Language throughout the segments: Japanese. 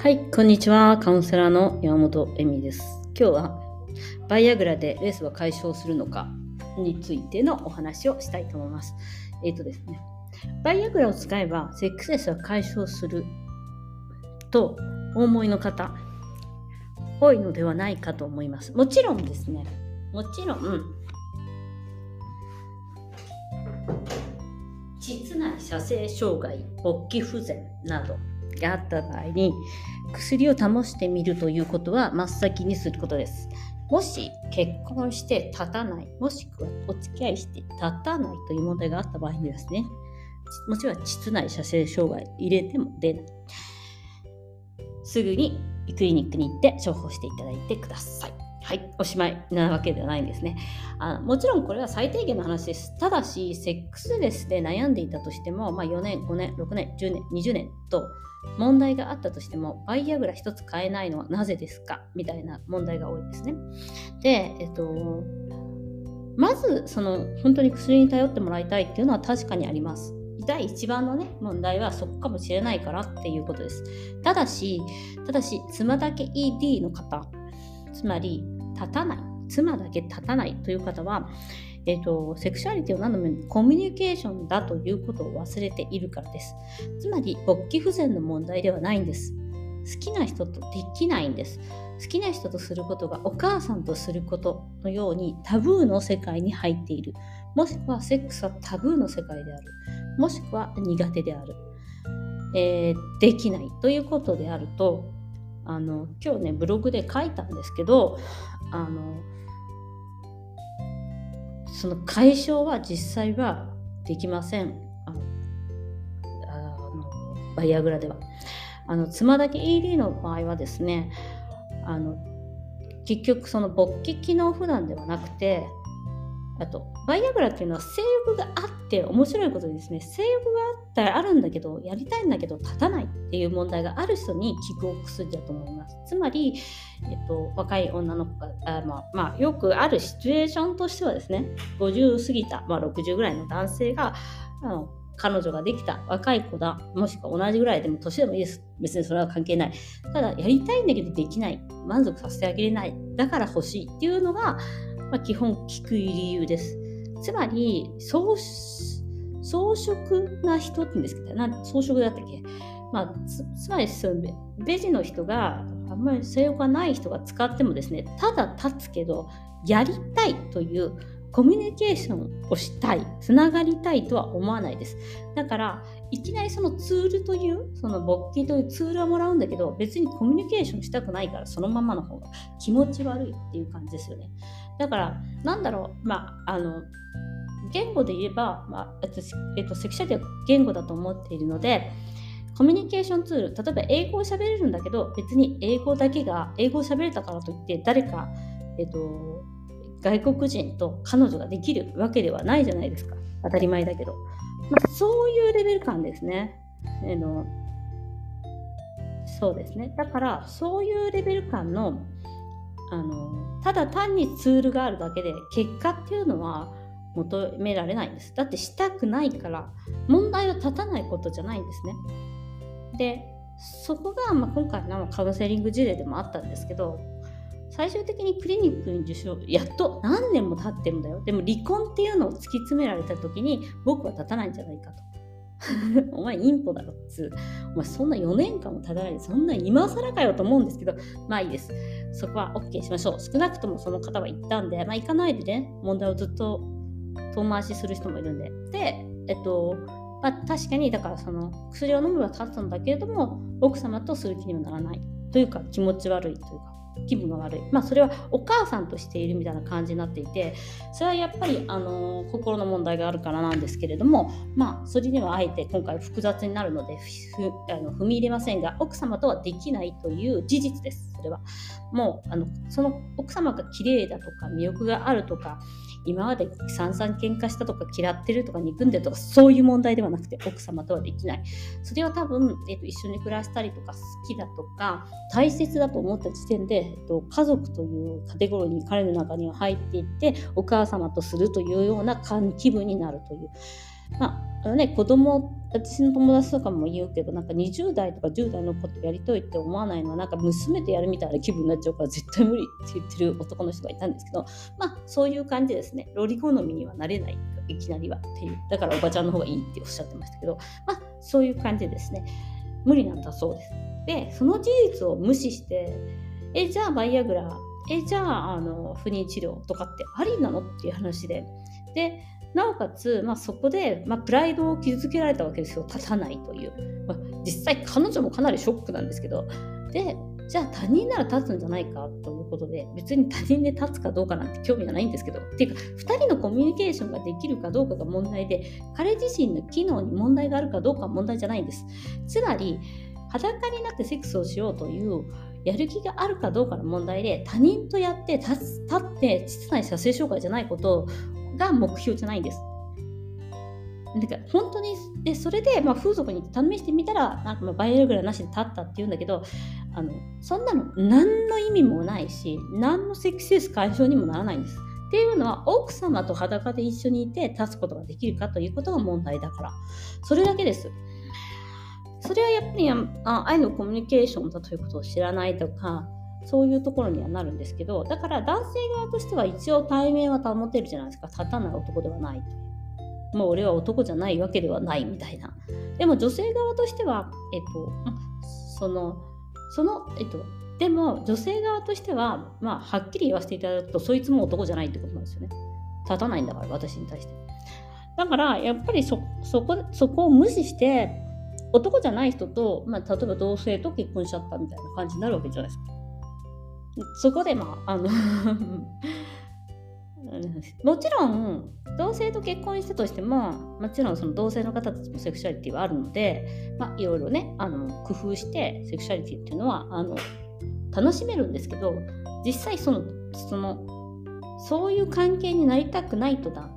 はい、こんにちは。カウンセラーの山本恵美です。今日はバイアグラでレースは解消するのかについてのお話をしたいと思います。えっ、ー、とですね、バイアグラを使えばセックスレスは解消するとお思いの方多いのではないかと思います。もちろんですね、もちろん膣内射精障害、勃起不全などがあった場合に薬を保してみるということは真っ先にすることです。もし結婚して立たない、もしくはお付き合いして立たないという問題があった場合にですね、もちろん膣内射精障害入れても出ない。すぐにクリニックに行って処方していただいてください。はい、おしまいなわけではないんですねあ。もちろんこれは最低限の話です。ただし、セックスレスで悩んでいたとしても、まあ、4年、5年、6年、10年、20年と問題があったとしても、バイアグラ1つ買えないのはなぜですか？みたいな問題が多いですね。で、えっと、まず、その、本当に薬に頼ってもらいたいっていうのは確かにあります。第一番のね、問題はそこかもしれないからっていうことです。ただし、ただし、妻だけ ED の方、つまり立たない、妻だけ立たないという方は、えーと、セクシュアリティを何度もコミュニケーションだということを忘れているからです。つまり、勃起不全の問題ではないんです。好きな人とできないんです。好きな人とすることがお母さんとすることのようにタブーの世界に入っている。もしくはセックスはタブーの世界である。もしくは苦手である。えー、できないということであるとあの今日ねブログで書いたんですけどあのその解消は実際はできません。あのバイアグラでは。あの妻だけ ED の場合はですねあの結局その勃起機能不断ではなくてあと、バイアグラっていうのは性欲があって面白いことですね。性欲があったらあるんだけど、やりたいんだけど立たないっていう問題がある人に効くお薬だと思います。つまり、えっと、若い女の子が、あまあ、まあ、よくあるシチュエーションとしてはですね、50過ぎた、まあ、60ぐらいの男性が、あの彼女ができた若い子だ、もしくは同じぐらいでも年でもいいです。別にそれは関係ない。ただ、やりたいんだけどできない。満足させてあげれない。だから欲しいっていうのが、まあ、基本聞く理由です。つまり、装飾な人って言うんですけど、な装飾だったっけ？まあ、つつまりそのベジの人があんまり性欲がない人が使ってもですねただ立つけどやりたいというコミュニケーションをしたいつながりたいとは思わないです。だからいきなりそのツールというその勃起というツールはもらうんだけど別にコミュニケーションしたくないからそのままの方が気持ち悪いっていう感じですよねだから、なんだろう、まあ、あの、言語で言えば、まあ、えっと、セクシャリティは言語だと思っているので、コミュニケーションツール、例えば英語を喋れるんだけど、別に英語だけが、英語を喋れたからといって、誰か、えっと、外国人と彼女ができるわけではないじゃないですか。当たり前だけど。ま、そういうレベル感ですね。あのそうですね。だから、そういうレベル感のあのただ単にツールがあるだけで結果っていうのは求められないんですだってしたくないから問題は立たないことじゃないんですねでそこが、まあ、今回のカウンセリング事例でもあったんですけど最終的にクリニックに受賞やっと何年も経ってるんだよでも離婚っていうのを突き詰められた時に僕は立たないんじゃないかと お前インポだろっつう。お前そんな4年間も立たないで、そんな今更かよと思うんですけど、まあいいです。そこは OK しましょう。少なくともその方は言ったんで、まあ行かないでね、問題をずっと遠回しする人もいるんで。で、えっと、まあ確かに、だからその薬を飲めば立つんだけれども、奥様とする気にはならない。というか気持ち悪いというか。気分が悪い、まあ、それはお母さんとしているみたいな感じになっていてそれはやっぱり、あの、心の問題があるからなんですけれども、まあ、それにはあえて今回複雑になるのであの踏み入れませんが奥様とはできないという事実です。それは。もうあのその奥様が綺麗だとか魅力があるとか今まで散々喧嘩したとか嫌ってるとか憎んでるとかそういう問題ではなくて奥様とはできない。それは多分、えーと、一緒に暮らしたりとか好きだとか大切だと思った時点で、えーと、家族というカテゴリーに彼の中には入っていってお母様とするというような気分になるという。まあ、あのね、子供、私の友達とかも言うけど、なんか20代とか10代のことやりといって思わないのは、なんか娘とやるみたいな気分になっちゃうから絶対無理って言ってる男の人がいたんですけど、まあそういう感じですね。ロリ好みにはなれない、いきなりはっていう。だからおばちゃんの方がいいっておっしゃってましたけど、まあそういう感じですね。無理なんだそうです。で、その事実を無視して、え、じゃあバイアグラ、え、じゃああの不妊治療とかってありなの？っていう話で。で、なおかつ、まあ、そこで、まあ、プライドを傷つけられたわけですよ。立たないという、まあ、実際彼女もかなりショックなんですけど。でじゃあ他人なら立つんじゃないかということで別に他人で立つかどうかなんて興味がないんですけど。っていうか2人のコミュニケーションができるかどうかが問題で彼自身の機能に問題があるかどうかは問題じゃないんです。つまり裸になってセックスをしようというやる気があるかどうかの問題で他人とやって立って膣内射精障害じゃないことをが目標じゃないんです。だから本当にでそれで、まあ、風俗に試してみたらなんかまあバイアグラなしで立ったっていうんだけどあのそんなの何の意味もないし何のセクシス解消にもならないんです。っていうのは奥様と裸で一緒にいて立つことができるかということが問題だからそれだけです。それはやっぱりあ愛のコミュニケーションだということを知らないとかそういうところにはなるんですけどだから男性側としては一応対面は保てるじゃないですか。立たない男ではないもう俺は男じゃないわけではないみたいな。でも女性側としてはえっとそのそのえっとでも女性側としてはまあはっきり言わせていただくとそいつも男じゃないってことなんですよね。立たないんだから私に対して。だからやっぱりそそこそこを無視して男じゃない人と、まあ、例えば同性と結婚しちゃったみたいな感じになるわけじゃないですか。そこでまああの もちろん同性と結婚したとしてももちろんその同性の方たちもセクシュアリティはあるので、まあ、いろいろねあの工夫してセクシュアリティっていうのはあの楽しめるんですけど実際そのそのそういう関係になりたくないと男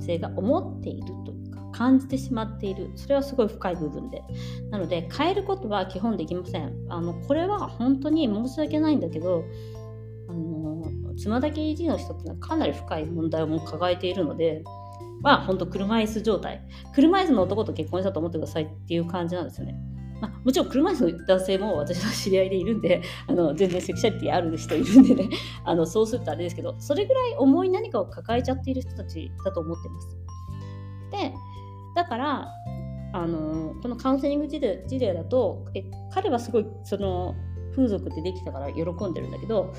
性が思っていると感じてしまっている。それはすごい深い部分で。なので変えることは基本できません。あのこれは本当に申し訳ないんだけどあの妻だけ ED の人ってのはかなり深い問題を抱えているのでまあ本当車椅子状態。車椅子の男と結婚したと思ってくださいっていう感じなんですよね。まあ、もちろん車椅子の男性も私の知り合いでいるんで あの全然セクシャリティある人いるんでね。あのそうするとあれですけどそれぐらい重い何かを抱えちゃっている人たちだと思ってます。でだからあのこのカウンセリング事例だとえ彼はすごいその風俗ってできたから喜んでるんだけど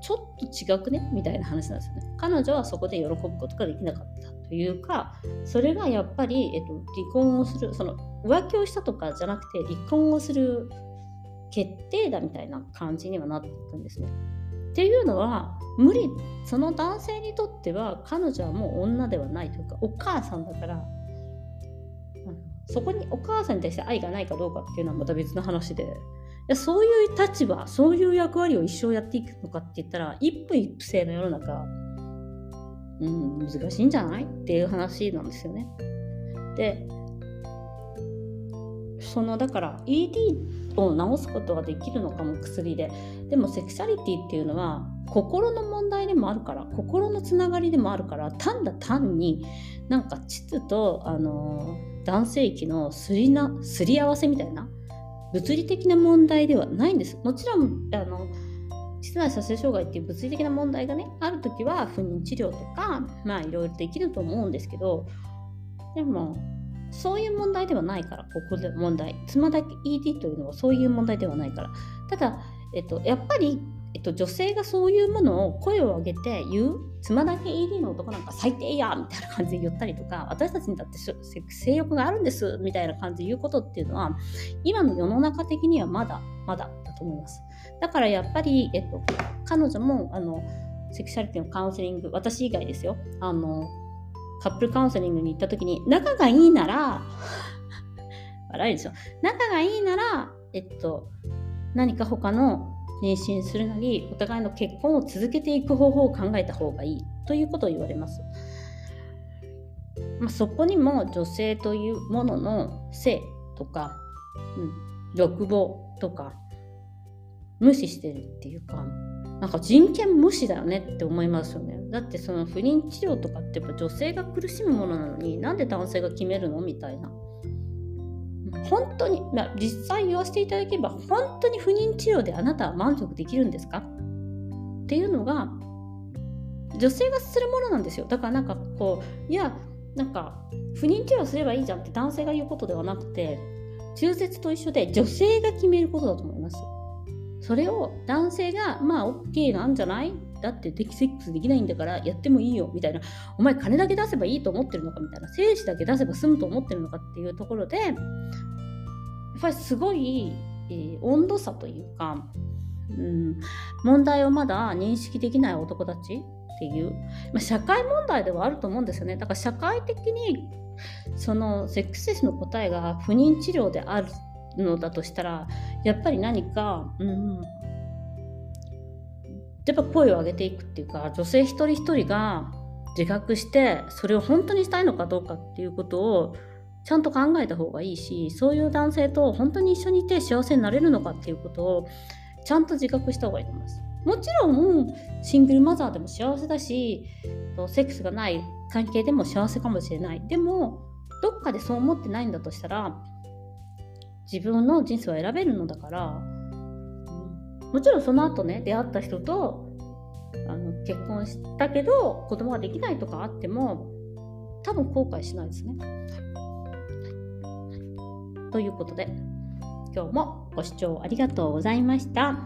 ちょっと違くね？みたいな話なんですよね。彼女はそこで喜ぶことができなかったというかそれがやっぱり、えっと、離婚をするその浮気をしたとかじゃなくて離婚をする決定だみたいな感じにはなっていくんですね。っていうのは無理その男性にとっては彼女はもう女ではないというかお母さんだからそこにお母さんに対して愛がないかどうかっていうのはまた別の話でやそういう立場そういう役割を一生やっていくのかって言ったら一夫一夫制の世の中、うん、難しいんじゃないっていう話なんですよね。でそのだから ED を治すことができるのかも薬ででもセクシャリティっていうのは心の問題でもあるから心のつながりでもあるから単だ単になんか膣とあの男性器のすりなすり合わせみたいな物理的な問題ではないんです。もちろんあの室内射精障害っていう物理的な問題がねある時は不妊治療とかまあいろいろできると思うんですけどでもそういう問題ではないからここで問題妻だけ ED というのはそういう問題ではないからただ、えっと、やっぱりえっと、女性がそういうものを声を上げて言う妻だけ ED の男なんか最低やみたいな感じで言ったりとか私たちにだって性欲があるんですみたいな感じで言うことっていうのは今の世の中的にはまだまだだと思います。だからやっぱり、えっと、彼女もあのセクシャリティのカウンセリング私以外ですよ。あのカップルカウンセリングに行った時に仲がいいなら笑いでしょ。仲がいいならえっと何か他の妊娠するなりお互いの結婚を続けていく方法を考えた方がいいということを言われます。まあ、そこにも女性というものの性とか、うん、欲望とか無視してるっていうかなんか人権無視だよねって思いますよね。だってその不妊治療とかってやっぱ女性が苦しむものなのになんで男性が決めるのみたいな本当に、まあ、実際言わせていただければ本当に不妊治療であなたは満足できるんですか？っていうのが女性がするものなんですよ。だからなんかこういやなんか不妊治療すればいいじゃんって男性が言うことではなくて中絶と一緒で女性が決めることだと思います。それを男性がまあ OK なんじゃない？だってデキセックスできないんだからやってもいいよみたいな。お前金だけ出せばいいと思ってるのかみたいな。精子だけ出せば済むと思ってるのかっていうところでやっぱりすごい、えー、温度差というか、うん、問題をまだ認識できない男たちっていう、まあ、社会問題ではあると思うんですよね。だから社会的にそのセックスレスの答えが不妊治療であるのだとしたらやっぱり何か、うん、やっぱ声を上げていくっていうか女性一人一人が自覚してそれを本当にしたいのかどうかっていうことをちゃんと考えた方がいいしそういう男性と本当に一緒にいて幸せになれるのかっていうことをちゃんと自覚した方がいいと思います。もちろんシングルマザーでも幸せだしセックスがない関係でも幸せかもしれないでもどっかでそう思ってないんだとしたら自分の人生を選べるのだからもちろんその後ね出会った人とあの結婚したけど子供ができないとかあっても多分後悔しないですね。ということで今日もご視聴ありがとうございました。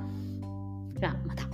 ではまた。